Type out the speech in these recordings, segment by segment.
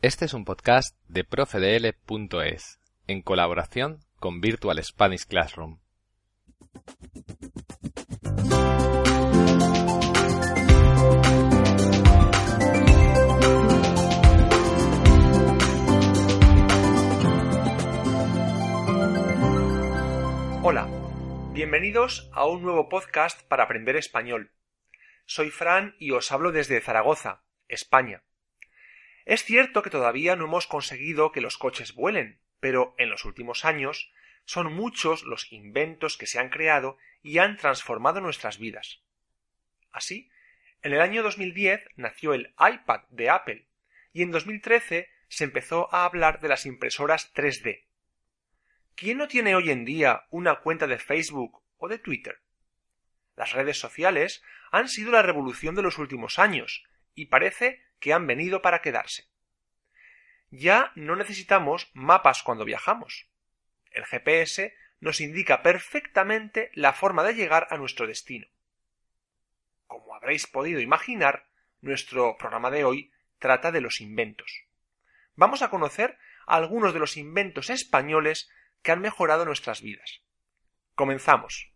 Este es un podcast de profedl.es en colaboración con Virtual Spanish Classroom. Hola, bienvenidos a un nuevo podcast para aprender español. Soy Fran y os hablo desde Zaragoza, España. Es cierto que todavía no hemos conseguido que los coches vuelen, pero en los últimos años son muchos los inventos que se han creado y han transformado nuestras vidas. Así, en el año 2010 nació el iPad de Apple y en 2013 se empezó a hablar de las impresoras 3D. ¿Quién no tiene hoy en día una cuenta de Facebook o de Twitter? Las redes sociales han sido la revolución de los últimos años y parece que han venido para quedarse. Ya no necesitamos mapas cuando viajamos. El GPS nos indica perfectamente la forma de llegar a nuestro destino. Como habréis podido imaginar, nuestro programa de hoy trata de los inventos. Vamos a conocer algunos de los inventos españoles que han mejorado nuestras vidas. Comenzamos.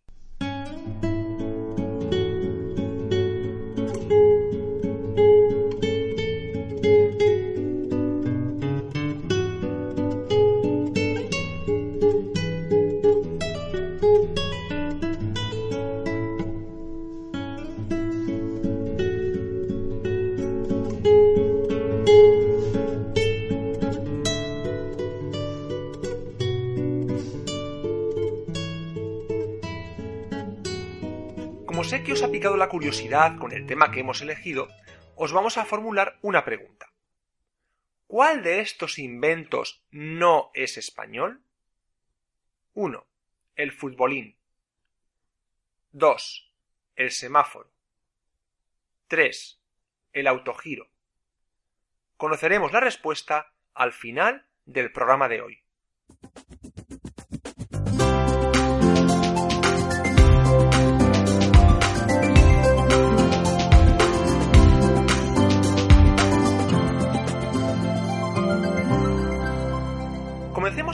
Que os ha picado la curiosidad con el tema que hemos elegido, os vamos a formular una pregunta. ¿Cuál de estos inventos no es español? 1. El futbolín. 2. El semáforo. 3. El autogiro. Conoceremos la respuesta al final del programa de hoy.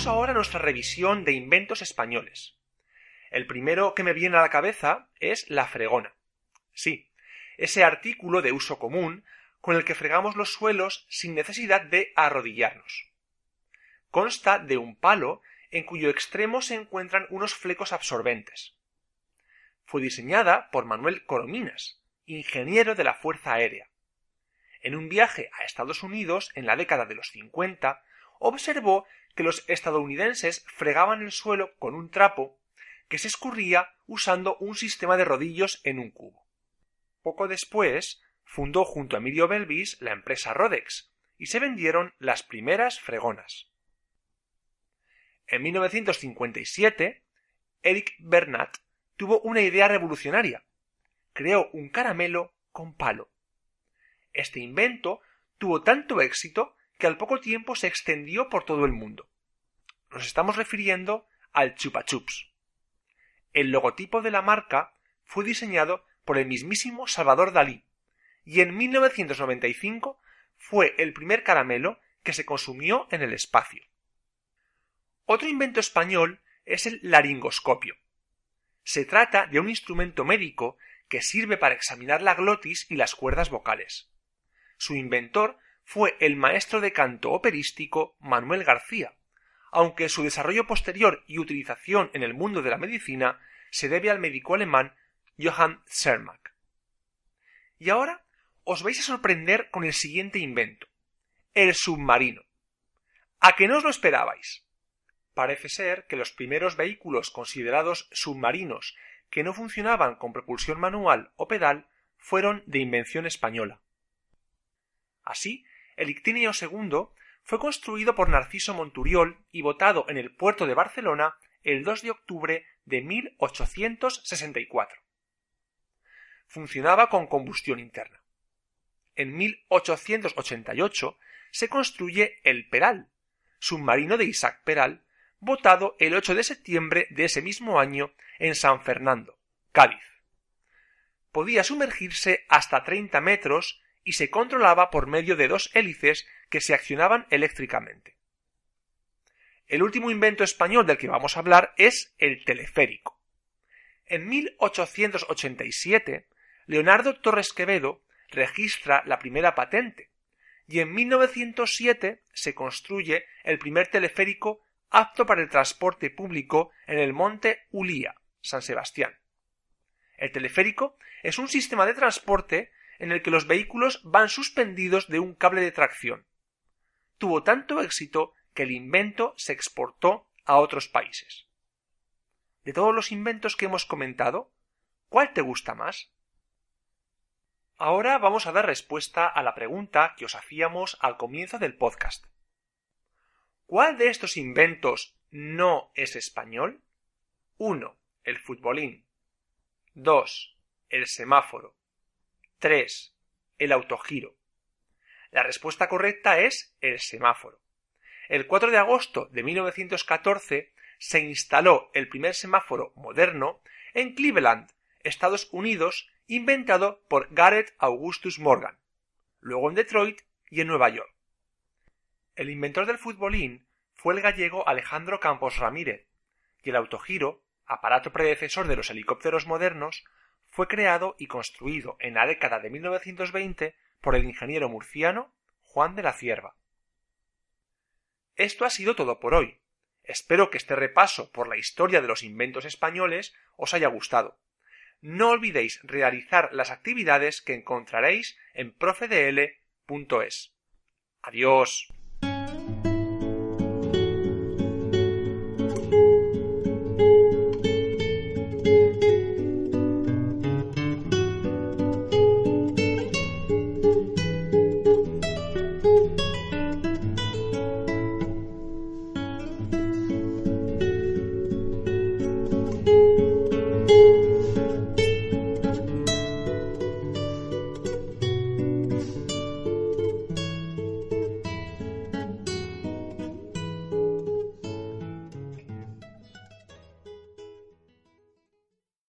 Ahora nuestra revisión de inventos españoles. El primero que me viene a la cabeza es la fregona. Sí, ese artículo de uso común con el que fregamos los suelos sin necesidad de arrodillarnos. Consta de un palo en cuyo extremo se encuentran unos flecos absorbentes. Fue diseñada por Manuel Corominas, ingeniero de la Fuerza Aérea. En un viaje a Estados Unidos en la década de los 50, observó que los estadounidenses fregaban el suelo con un trapo que se escurría usando un sistema de rodillos en un cubo. Poco después, fundó junto a Emilio Belvis la empresa Rodex y se vendieron las primeras fregonas. En 1957, Eric Bernat tuvo una idea revolucionaria. Creó un caramelo con palo. Este invento tuvo tanto éxito que al poco tiempo se extendió por todo el mundo. Nos estamos refiriendo al Chupa Chups. El logotipo de la marca fue diseñado por el mismísimo Salvador Dalí y en 1995 fue el primer caramelo que se consumió en el espacio. Otro invento español es el laringoscopio. Se trata de un instrumento médico que sirve para examinar la glotis y las cuerdas vocales. Su inventor fue el maestro de canto operístico Manuel García, aunque su desarrollo posterior y utilización en el mundo de la medicina se debe al médico alemán Johann Zermatt. Y ahora os vais a sorprender con el siguiente invento, el submarino. ¿A que no os lo esperabais? Parece ser que los primeros vehículos considerados submarinos que no funcionaban con propulsión manual o pedal fueron de invención española. Así, El Ictinio II fue construido por Narciso Monturiol y botado en el puerto de Barcelona el 2 de octubre de 1864. Funcionaba con combustión interna. En 1888 se construye el Peral, submarino de Isaac Peral, botado el 8 de septiembre de ese mismo año en San Fernando, Cádiz. Podía sumergirse hasta 30 metros y se controlaba por medio de dos hélices que se accionaban eléctricamente. El último invento español del que vamos a hablar es el teleférico. En 1887, Leonardo Torres Quevedo registra la primera patente y en 1907 se construye el primer teleférico apto para el transporte público en el monte Ulía, San Sebastián. El teleférico es un sistema de transporte en el que los vehículos van suspendidos de un cable de tracción. Tuvo tanto éxito que el invento se exportó a otros países. De todos los inventos que hemos comentado, ¿cuál te gusta más? Ahora vamos a dar respuesta a la pregunta que os hacíamos al comienzo del podcast. ¿Cuál de estos inventos no es español? 1. El futbolín. 2. El semáforo. 3. El autogiro. La respuesta correcta es el semáforo. El 4 de agosto de 1914 se instaló el primer semáforo moderno en Cleveland, Estados Unidos, inventado por Garrett Augustus Morgan, luego en Detroit y en Nueva York. El inventor del futbolín fue el gallego Alejandro Campos Ramírez, y el autogiro, aparato predecesor de los helicópteros modernos, fue creado y construido en la década de 1920 por el ingeniero murciano Juan de la Cierva. Esto ha sido todo por hoy. Espero que este repaso por la historia de los inventos españoles os haya gustado. No olvidéis realizar las actividades que encontraréis en profedl.es. Adiós.